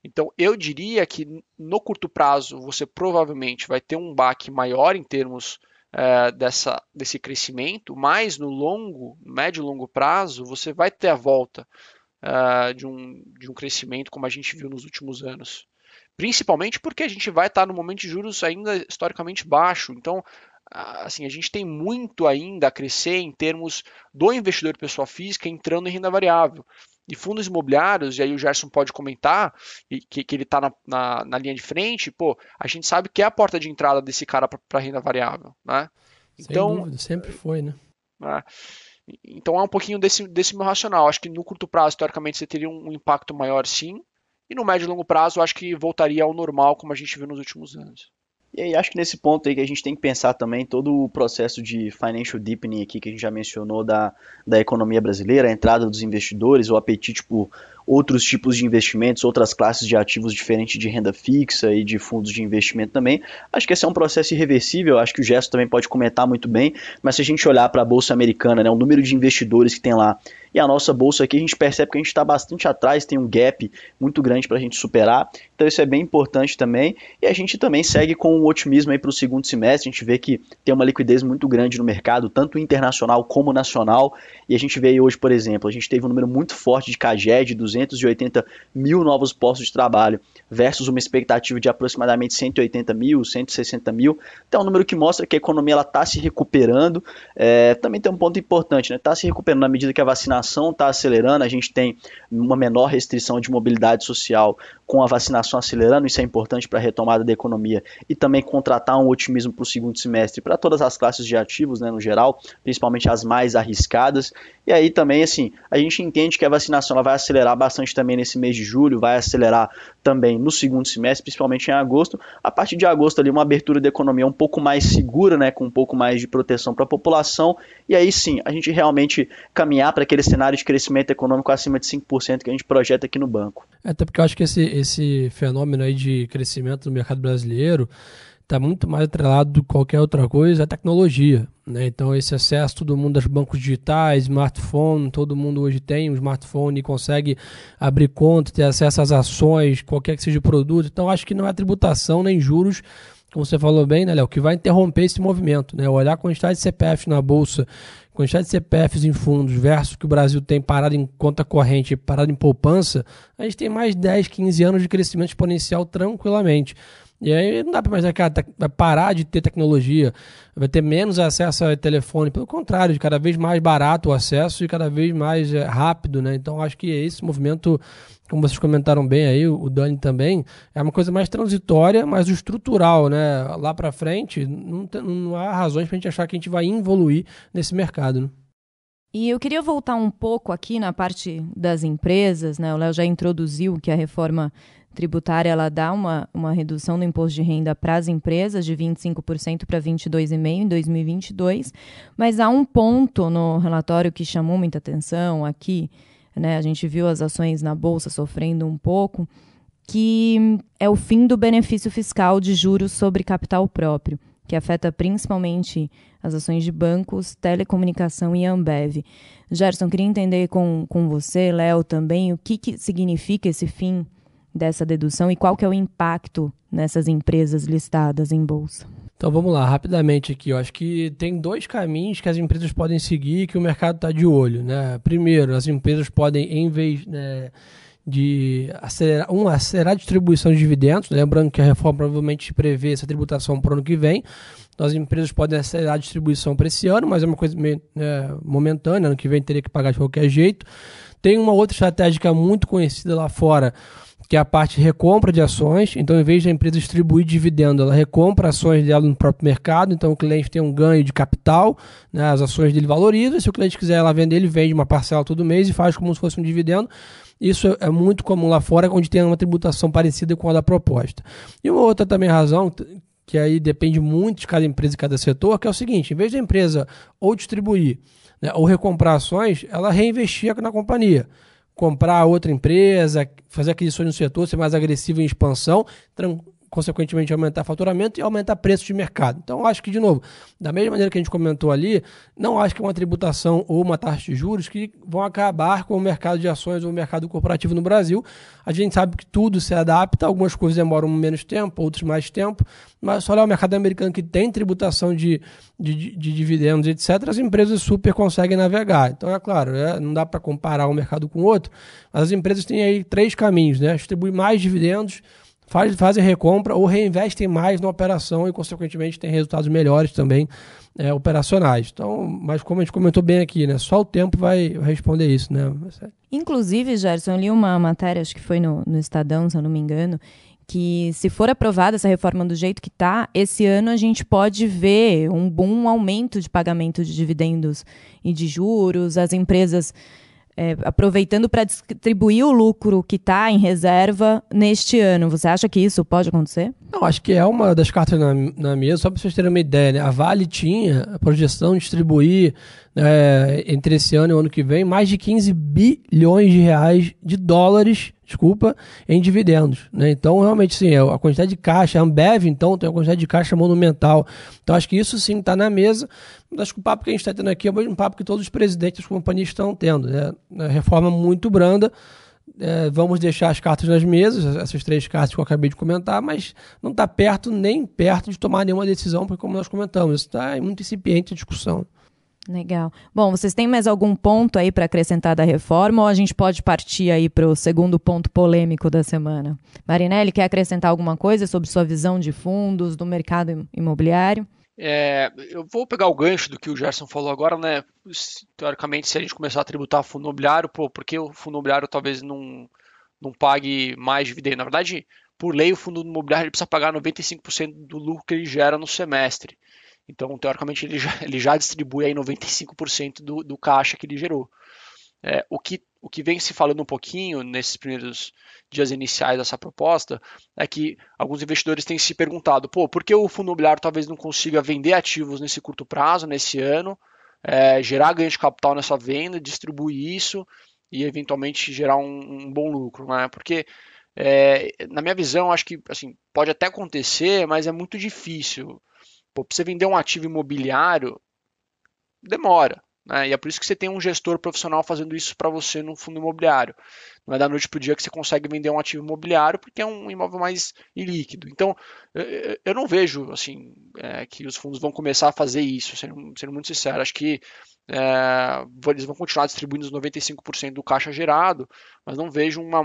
Então, eu diria que no curto prazo você provavelmente vai ter um baque maior em termos é, dessa, desse crescimento, mas no longo, médio e longo prazo, você vai ter a volta uh, de, um, de um crescimento como a gente viu nos últimos anos. Principalmente porque a gente vai estar no momento de juros ainda historicamente baixo. Então, assim, a gente tem muito ainda a crescer em termos do investidor pessoa física entrando em renda variável. E fundos imobiliários, e aí o Gerson pode comentar, que, que ele está na, na, na, linha de frente, pô, a gente sabe que é a porta de entrada desse cara para renda variável, né? Então, Sem dúvida, sempre foi, né? né? Então é um pouquinho desse, desse meu racional. Acho que no curto prazo, teoricamente, você teria um impacto maior sim. E no médio e longo prazo, acho que voltaria ao normal, como a gente viu nos últimos anos. E aí acho que nesse ponto aí que a gente tem que pensar também todo o processo de financial deepening aqui que a gente já mencionou da, da economia brasileira, a entrada dos investidores, o apetite por outros tipos de investimentos, outras classes de ativos diferentes de renda fixa e de fundos de investimento também. Acho que esse é um processo irreversível, acho que o Gesto também pode comentar muito bem, mas se a gente olhar para a Bolsa Americana, né, o número de investidores que tem lá e a nossa bolsa aqui, a gente percebe que a gente está bastante atrás, tem um gap muito grande para a gente superar, então isso é bem importante também, e a gente também segue com o otimismo para o segundo semestre, a gente vê que tem uma liquidez muito grande no mercado, tanto internacional como nacional, e a gente vê hoje, por exemplo, a gente teve um número muito forte de CAGED, 280 mil novos postos de trabalho, versus uma expectativa de aproximadamente 180 mil, 160 mil. Então é um número que mostra que a economia está se recuperando. É, também tem um ponto importante, está né? Tá se recuperando na medida que a vacinação está acelerando, a gente tem uma menor restrição de mobilidade social com a vacinação acelerando, isso é importante para a retomada da economia e também contratar um otimismo para o segundo semestre para todas as classes de ativos, né, no geral, principalmente as mais arriscadas. E aí também, assim, a gente entende que a vacinação ela vai acelerar bastante também nesse mês de julho, vai acelerar também no segundo semestre, principalmente em agosto. A partir de agosto ali uma abertura da economia um pouco mais segura, né, com um pouco mais de proteção para a população. E aí sim, a gente realmente caminhar para aquele cenário de crescimento econômico acima de 5% que a gente projeta aqui no banco. É, até porque eu acho que esse, esse fenômeno aí de crescimento do mercado brasileiro está muito mais atrelado do que qualquer outra coisa à tecnologia. Né? Então, esse acesso, todo mundo aos bancos digitais, smartphone, todo mundo hoje tem um smartphone e consegue abrir conta, ter acesso às ações, qualquer que seja o produto. Então, acho que não é tributação nem juros, como você falou bem, né, Léo, que vai interromper esse movimento. Né? Olhar a quantidade de CPF na bolsa, quantidade de CPFs em fundos versus que o Brasil tem parado em conta corrente parado em poupança, a gente tem mais 10, 15 anos de crescimento exponencial tranquilamente. E aí não dá para imaginar que vai parar de ter tecnologia, vai ter menos acesso ao telefone. Pelo contrário, cada vez mais barato o acesso e cada vez mais é, rápido, né? Então acho que esse movimento, como vocês comentaram bem aí, o Dani também, é uma coisa mais transitória, mas estrutural, né? Lá para frente, não, tem, não há razões para a gente achar que a gente vai evoluir nesse mercado, né? E eu queria voltar um pouco aqui na parte das empresas, né? O Léo já introduziu que a reforma tributária ela dá uma, uma redução do imposto de renda para as empresas de 25% para 22,5% em 2022, mas há um ponto no relatório que chamou muita atenção aqui, né, a gente viu as ações na Bolsa sofrendo um pouco, que é o fim do benefício fiscal de juros sobre capital próprio, que afeta principalmente as ações de bancos, telecomunicação e Ambev. Gerson, queria entender com, com você, Léo, também, o que, que significa esse fim dessa dedução e qual que é o impacto nessas empresas listadas em bolsa? Então vamos lá, rapidamente aqui. Eu acho que tem dois caminhos que as empresas podem seguir que o mercado está de olho. Né? Primeiro, as empresas podem, em vez né, de acelerar, um, acelerar a distribuição de dividendos, lembrando que a reforma provavelmente prevê essa tributação para o ano que vem. Então as empresas podem acelerar a distribuição para esse ano, mas é uma coisa meio, né, momentânea, ano que vem teria que pagar de qualquer jeito. Tem uma outra estratégia muito conhecida lá fora, que é a parte recompra de ações. Então, em vez da empresa distribuir dividendo, ela recompra ações dela no próprio mercado. Então, o cliente tem um ganho de capital, né? as ações dele valorizam. Se o cliente quiser ela vender, ele vende uma parcela todo mês e faz como se fosse um dividendo. Isso é muito comum lá fora, onde tem uma tributação parecida com a da proposta. E uma outra também razão, que aí depende muito de cada empresa e cada setor, que é o seguinte: em vez da empresa ou distribuir né, ou recomprar ações, ela reinvestia na companhia comprar outra empresa, fazer aquisições no setor, ser mais agressivo em expansão, consequentemente aumentar faturamento e aumentar preço de mercado. Então, acho que, de novo, da mesma maneira que a gente comentou ali, não acho que é uma tributação ou uma taxa de juros que vão acabar com o mercado de ações ou o mercado corporativo no Brasil. A gente sabe que tudo se adapta, algumas coisas demoram menos tempo, outras mais tempo, mas só olhar o mercado americano que tem tributação de, de, de dividendos, etc., as empresas super conseguem navegar. Então, é claro, é, não dá para comparar um mercado com o outro, mas as empresas têm aí três caminhos, né? Distribuir mais dividendos, faz, fazem recompra ou reinvestem mais na operação e, consequentemente, têm resultados melhores também é, operacionais. Então, mas como a gente comentou bem aqui, né? Só o tempo vai responder isso, né? Inclusive, Gerson, eu li uma matéria, acho que foi no, no Estadão, se eu não me engano, que se for aprovada essa reforma do jeito que está, esse ano a gente pode ver um bom aumento de pagamento de dividendos e de juros, as empresas é, aproveitando para distribuir o lucro que está em reserva neste ano. Você acha que isso pode acontecer? Não, acho que é uma das cartas na, na mesa, só para vocês terem uma ideia. Né? A Vale tinha a projeção de distribuir é, entre esse ano e o ano que vem mais de 15 bilhões de reais de dólares desculpa, em dividendos. Né? Então, realmente, sim, a quantidade de caixa, a Ambev, então, tem uma quantidade de caixa monumental. Então, acho que isso sim está na mesa. Acho que o papo que a gente está tendo aqui é o mesmo papo que todos os presidentes das companhias estão tendo. Né? Uma reforma muito branda. É, vamos deixar as cartas nas mesas, essas três cartas que eu acabei de comentar, mas não está perto nem perto de tomar nenhuma decisão, porque, como nós comentamos, está muito incipiente a discussão. Legal. Bom, vocês têm mais algum ponto aí para acrescentar da reforma ou a gente pode partir aí para o segundo ponto polêmico da semana? Marinelli, quer acrescentar alguma coisa sobre sua visão de fundos, do mercado imobiliário? É, eu vou pegar o gancho do que o Gerson falou agora, né? Teoricamente, se a gente começar a tributar fundo imobiliário, pô, por que o fundo imobiliário talvez não, não pague mais dividendo? Na verdade, por lei, o fundo imobiliário precisa pagar 95% do lucro que ele gera no semestre. Então, teoricamente, ele já, ele já distribui aí 95% do, do caixa que ele gerou. É, o, que, o que vem se falando um pouquinho nesses primeiros dias iniciais dessa proposta é que alguns investidores têm se perguntado, pô, por que o fundo imobiliário talvez não consiga vender ativos nesse curto prazo, nesse ano, é, gerar ganho de capital nessa venda, distribuir isso e eventualmente gerar um, um bom lucro, né? Porque é, na minha visão, acho que assim, pode até acontecer, mas é muito difícil. Pô, pra você vender um ativo imobiliário, demora. Né? E é por isso que você tem um gestor profissional fazendo isso para você no fundo imobiliário. Não é da noite para o dia que você consegue vender um ativo imobiliário, porque é um imóvel mais ilíquido. Então, eu não vejo assim é, que os fundos vão começar a fazer isso, sendo, sendo muito sincero. Acho que é, eles vão continuar distribuindo os 95% do caixa gerado, mas não vejo uma,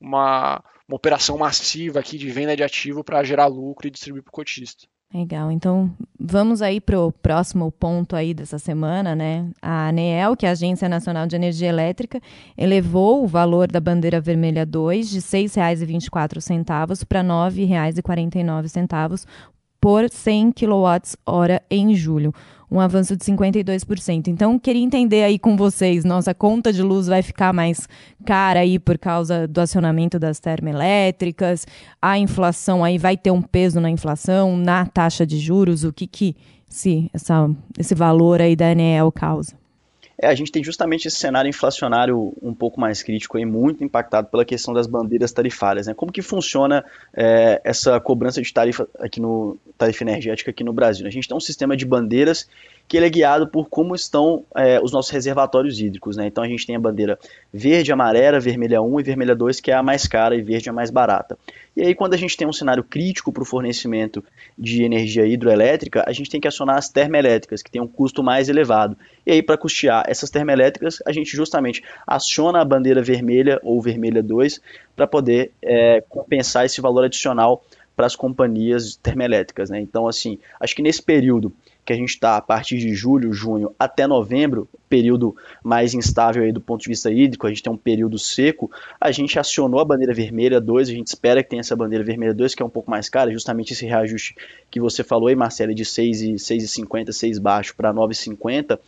uma, uma operação massiva aqui de venda de ativo para gerar lucro e distribuir para o cotista. Legal. Então, vamos aí para o próximo ponto aí dessa semana, né? A ANEEL, que é a Agência Nacional de Energia Elétrica, elevou o valor da bandeira vermelha 2 de R$ 6,24 para R$ 9,49 por 100 kWh em julho um avanço de 52%. Então, queria entender aí com vocês, nossa conta de luz vai ficar mais cara aí por causa do acionamento das termoelétricas, a inflação aí vai ter um peso na inflação, na taxa de juros, o que que se essa, esse valor aí da ANEEL causa? É, a gente tem justamente esse cenário inflacionário um pouco mais crítico aí, muito impactado pela questão das bandeiras tarifárias. Né? Como que funciona é, essa cobrança de tarifa aqui no tarifa energética aqui no Brasil? A gente tem um sistema de bandeiras que ele é guiado por como estão é, os nossos reservatórios hídricos. Né? Então a gente tem a bandeira verde, amarela, vermelha 1 e vermelha 2, que é a mais cara e verde é a mais barata. E aí, quando a gente tem um cenário crítico para o fornecimento de energia hidroelétrica, a gente tem que acionar as termoelétricas, que tem um custo mais elevado. E aí, para custear essas termoelétricas, a gente justamente aciona a bandeira vermelha ou vermelha 2 para poder é, compensar esse valor adicional para as companhias termoelétricas. Né? Então, assim, acho que nesse período que a gente está a partir de julho, junho até novembro, período mais instável aí do ponto de vista hídrico, a gente tem um período seco, a gente acionou a bandeira vermelha 2, a gente espera que tenha essa bandeira vermelha 2, que é um pouco mais cara, justamente esse reajuste que você falou aí, Marcelo, de 6,50, 6 baixo para 9,50,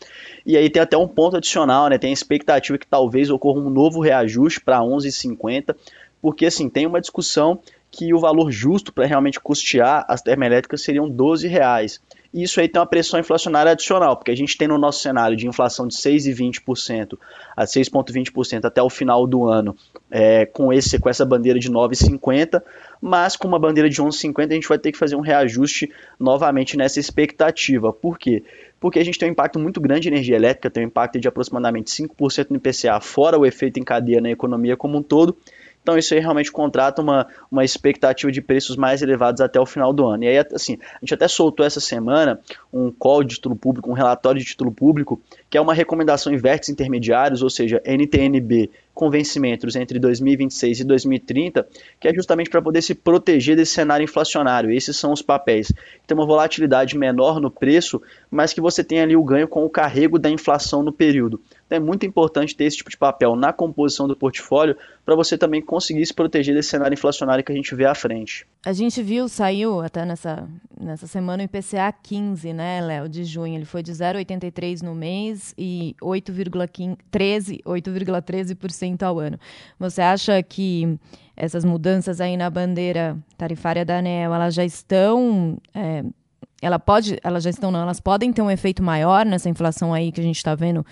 e aí tem até um ponto adicional, né, tem a expectativa que talvez ocorra um novo reajuste para 11,50, porque assim, tem uma discussão que o valor justo para realmente custear as termoelétricas seriam 12 reais e isso aí tem uma pressão inflacionária adicional, porque a gente tem no nosso cenário de inflação de 6,20% a 6,20% até o final do ano é, com, esse, com essa bandeira de 9,50, mas com uma bandeira de 11,50 a gente vai ter que fazer um reajuste novamente nessa expectativa. Por quê? Porque a gente tem um impacto muito grande de energia elétrica, tem um impacto de aproximadamente 5% no IPCA, fora o efeito em cadeia na economia como um todo. Então isso aí realmente contrata uma, uma expectativa de preços mais elevados até o final do ano. E aí, assim, a gente até soltou essa semana um call de título público, um relatório de título público, que é uma recomendação em vértices intermediários, ou seja, NTNB com vencimentos entre 2026 e 2030, que é justamente para poder se proteger desse cenário inflacionário. Esses são os papéis tem uma volatilidade menor no preço, mas que você tem ali o ganho com o carrego da inflação no período. Então é muito importante ter esse tipo de papel na composição do portfólio para você também conseguir se proteger desse cenário inflacionário que a gente vê à frente. A gente viu, saiu até nessa, nessa semana o IPCA 15, né, Léo, de junho. Ele foi de 0,83 no mês e 8,13% 8,13% ao ano. Você acha que essas mudanças aí na bandeira tarifária da ANEL, elas já estão... É, ela pode, elas já estão, não, elas podem ter um efeito maior nessa inflação aí que a gente está vendo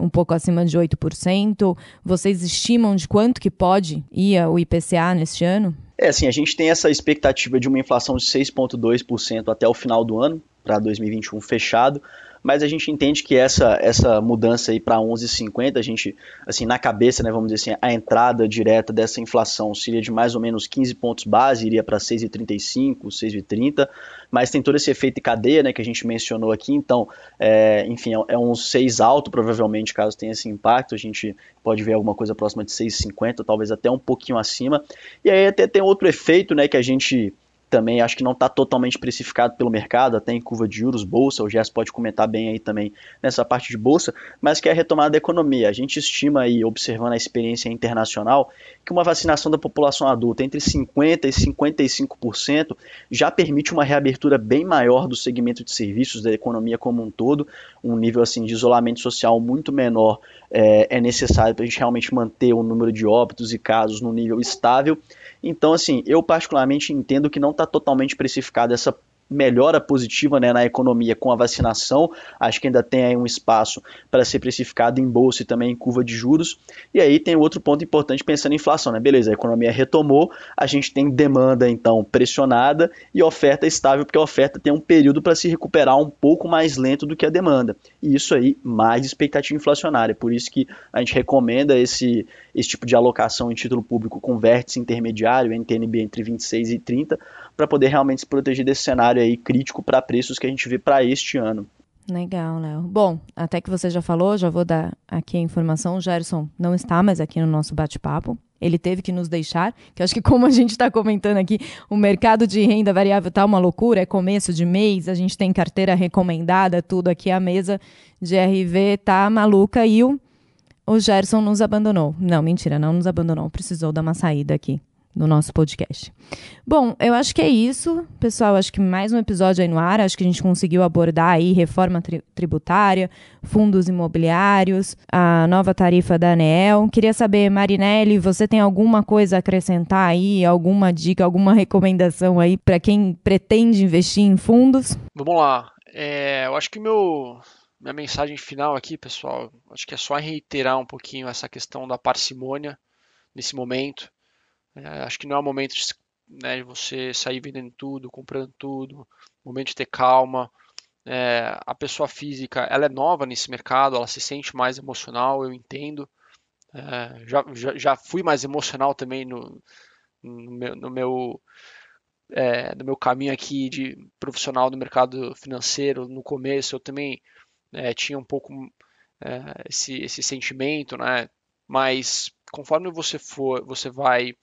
um pouco acima de 8%. Vocês estimam de quanto que pode ir o IPCA neste ano? É, assim, a gente tem essa expectativa de uma inflação de 6,2% até o final do ano, para 2021 fechado mas a gente entende que essa, essa mudança aí para 11,50, a gente, assim, na cabeça, né, vamos dizer assim, a entrada direta dessa inflação seria de mais ou menos 15 pontos base, iria para 6,35, 6,30, mas tem todo esse efeito de cadeia, né, que a gente mencionou aqui, então, é, enfim, é, é um 6 alto, provavelmente, caso tenha esse impacto, a gente pode ver alguma coisa próxima de 6,50, talvez até um pouquinho acima, e aí até tem outro efeito, né, que a gente também acho que não está totalmente precificado pelo mercado, até em curva de juros, bolsa, o Gerson pode comentar bem aí também nessa parte de bolsa, mas que é a retomada da economia. A gente estima aí, observando a experiência internacional, que uma vacinação da população adulta entre 50% e 55% já permite uma reabertura bem maior do segmento de serviços da economia como um todo, um nível assim de isolamento social muito menor é, é necessário para a gente realmente manter o número de óbitos e casos no nível estável. Então, assim, eu particularmente entendo que não está totalmente precificada essa melhora positiva né, na economia com a vacinação. Acho que ainda tem aí um espaço para ser precificado em bolsa e também em curva de juros. E aí tem outro ponto importante pensando em inflação, né? Beleza, a economia retomou, a gente tem demanda então pressionada e oferta estável, porque a oferta tem um período para se recuperar um pouco mais lento do que a demanda. E isso aí, mais expectativa inflacionária. Por isso que a gente recomenda esse, esse tipo de alocação em título público com vértice intermediário, NTNB entre 26 e 30, para poder realmente se proteger desse cenário aí crítico para preços que a gente vê para este ano. Legal, Léo. Bom, até que você já falou, já vou dar aqui a informação. O Gerson não está mais aqui no nosso bate-papo. Ele teve que nos deixar, que acho que como a gente está comentando aqui, o mercado de renda variável está uma loucura, é começo de mês, a gente tem carteira recomendada, tudo aqui, a mesa de RV tá maluca e o, o Gerson nos abandonou. Não, mentira, não nos abandonou, precisou dar uma saída aqui no nosso podcast. Bom, eu acho que é isso, pessoal. Acho que mais um episódio aí no ar. Acho que a gente conseguiu abordar aí reforma tri tributária, fundos imobiliários, a nova tarifa da ANEEL. Queria saber, Marinelli, você tem alguma coisa a acrescentar aí, alguma dica, alguma recomendação aí para quem pretende investir em fundos? Vamos lá. É, eu acho que meu minha mensagem final aqui, pessoal, acho que é só reiterar um pouquinho essa questão da parcimônia nesse momento. É, acho que não é o momento de, né, você sair vendendo tudo, comprando tudo, momento de ter calma. É, a pessoa física, ela é nova nesse mercado, ela se sente mais emocional, eu entendo. É, já, já, já, fui mais emocional também no, no meu, no meu, é, no meu caminho aqui de profissional do mercado financeiro. No começo eu também é, tinha um pouco é, esse, esse sentimento, né? Mas conforme você for, você vai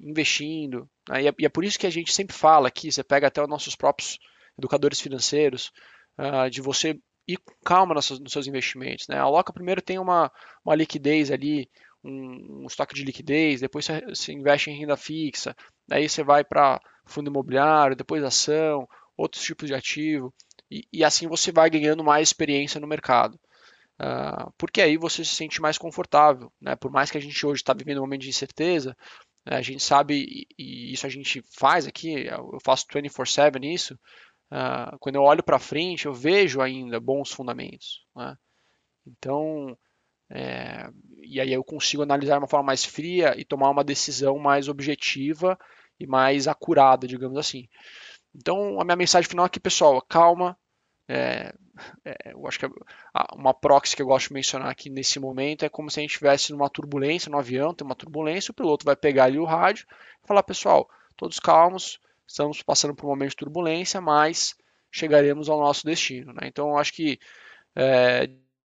investindo, né? e, é, e, é, por isso que a gente sempre fala aqui, você pega até os nossos próprios educadores financeiros, uh, de você ir com calma nos seus, nos seus investimentos. Né? A Aloca primeiro tem uma, uma liquidez ali, um, um estoque de liquidez, depois você, você, investe em renda fixa, aí você vai para fundo imobiliário, depois ação, outros tipos de ativo, e, e assim você vai ganhando mais experiência no mercado. Uh, porque aí você se sente mais confortável. Né? Por mais que a gente hoje está vivendo um momento de incerteza, né? a gente sabe, e isso a gente faz aqui, eu faço 24-7 isso, uh, quando eu olho para frente, eu vejo ainda bons fundamentos. Né? Então, É, e aí eu consigo analisar de uma forma mais fria e tomar uma decisão mais objetiva e mais acurada, digamos assim. Então, a minha mensagem final aqui, pessoal, calma. É, é, eu acho que uma proxy que eu gosto de mencionar aqui nesse momento é como se a gente estivesse numa turbulência no avião, tem uma turbulência, o piloto vai pegar ali o rádio e falar, pessoal, todos calmos, estamos passando por um momento de turbulência, mas chegaremos ao nosso destino. Né? Então, eu acho que, é,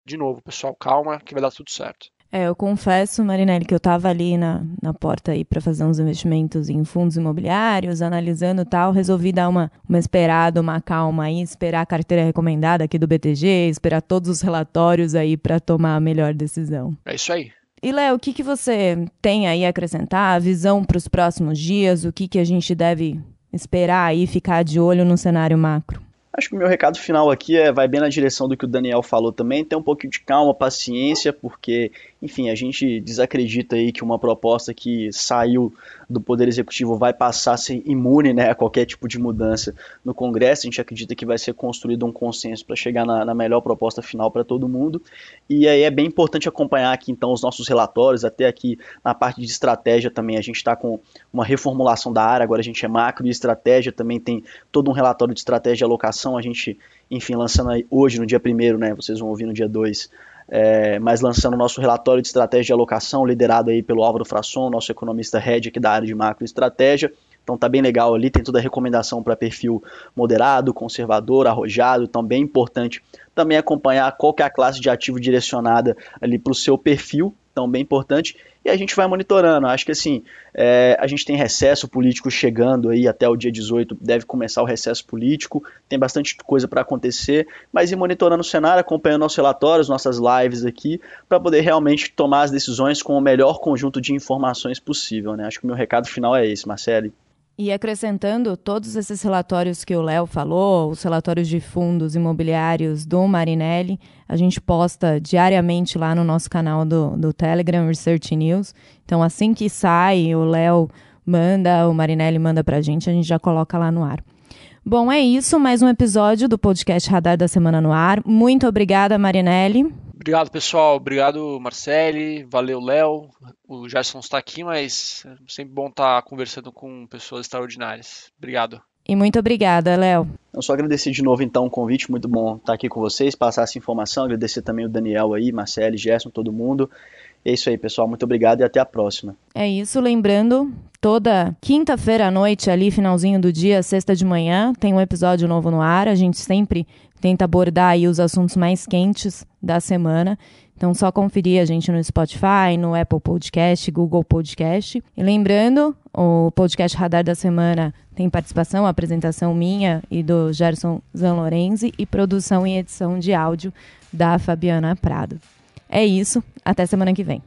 de novo, pessoal, calma, que vai dar tudo certo. É, eu confesso, Marinelli, que eu estava ali na, na porta aí para fazer uns investimentos em fundos imobiliários, analisando tal, resolvi dar uma, uma esperada, uma calma aí, esperar a carteira recomendada aqui do BTG, esperar todos os relatórios aí para tomar a melhor decisão. É isso aí. E Léo, o que, que você tem aí a acrescentar? A visão para os próximos dias? O que, que a gente deve esperar aí, ficar de olho no cenário macro? Acho que o meu recado final aqui é, vai bem na direção do que o Daniel falou também, ter um pouquinho de calma, paciência, porque, enfim, a gente desacredita aí que uma proposta que saiu do Poder Executivo vai passar ser imune né, a qualquer tipo de mudança no Congresso. A gente acredita que vai ser construído um consenso para chegar na, na, melhor proposta final para todo mundo. E aí é bem importante acompanhar aqui então os nossos relatórios, até aqui na parte de estratégia também. A gente está com uma reformulação da área, agora a gente é macro e estratégia, também tem todo um relatório de estratégia de alocação a gente, enfim, lançando hoje, no dia 1 né, vocês vão ouvir no dia 2, é, mas lançando o nosso relatório de estratégia de alocação, liderado aí pelo Álvaro Frasson, nosso economista head aqui da área de macro e estratégia. Então tá bem legal ali, tem toda a recomendação para perfil moderado, conservador, arrojado, então bem importante também acompanhar qual que é a classe de ativo direcionada ali para o seu perfil, então bem importante, e a gente vai monitorando. Acho que assim, é, a gente tem recesso político chegando aí até o dia 18, deve começar o recesso político, tem bastante coisa para acontecer, mas ir monitorando o cenário, acompanhando nossos relatórios, nossas lives aqui, para poder realmente tomar as decisões com o melhor conjunto de informações possível. Né? Acho que o meu recado final é esse, Marcelo. E acrescentando todos esses relatórios que o Léo falou, os relatórios de fundos imobiliários do Marinelli, a gente posta diariamente lá no nosso canal do, do Telegram Research News. Então, assim que sai, o Léo manda, o Marinelli manda para a gente, a gente já coloca lá no ar. Bom, é isso, mais um episódio do podcast Radar da Semana no ar. Muito obrigada, Marinelli. Obrigado, pessoal. Obrigado, Marcele. Valeu, Léo. O Gerson está aqui, mas é sempre bom estar conversando com pessoas extraordinárias. Obrigado. E muito obrigada, Léo. Eu só agradecer de novo, então, o convite. Muito bom estar aqui com vocês, passar essa informação. Agradecer também o Daniel aí, Marcele, Gerson, todo mundo. É isso aí, pessoal. Muito obrigado e até a próxima. É isso. Lembrando, toda quinta-feira à noite, ali, finalzinho do dia, sexta de manhã, tem um episódio novo no ar. A gente sempre tenta abordar aí os assuntos mais quentes da semana. Então, só conferir a gente no Spotify, no Apple Podcast, Google Podcast. E lembrando, o podcast Radar da Semana tem participação, apresentação minha e do Gerson Zanlorenzi e produção e edição de áudio da Fabiana Prado. É isso, até semana que vem.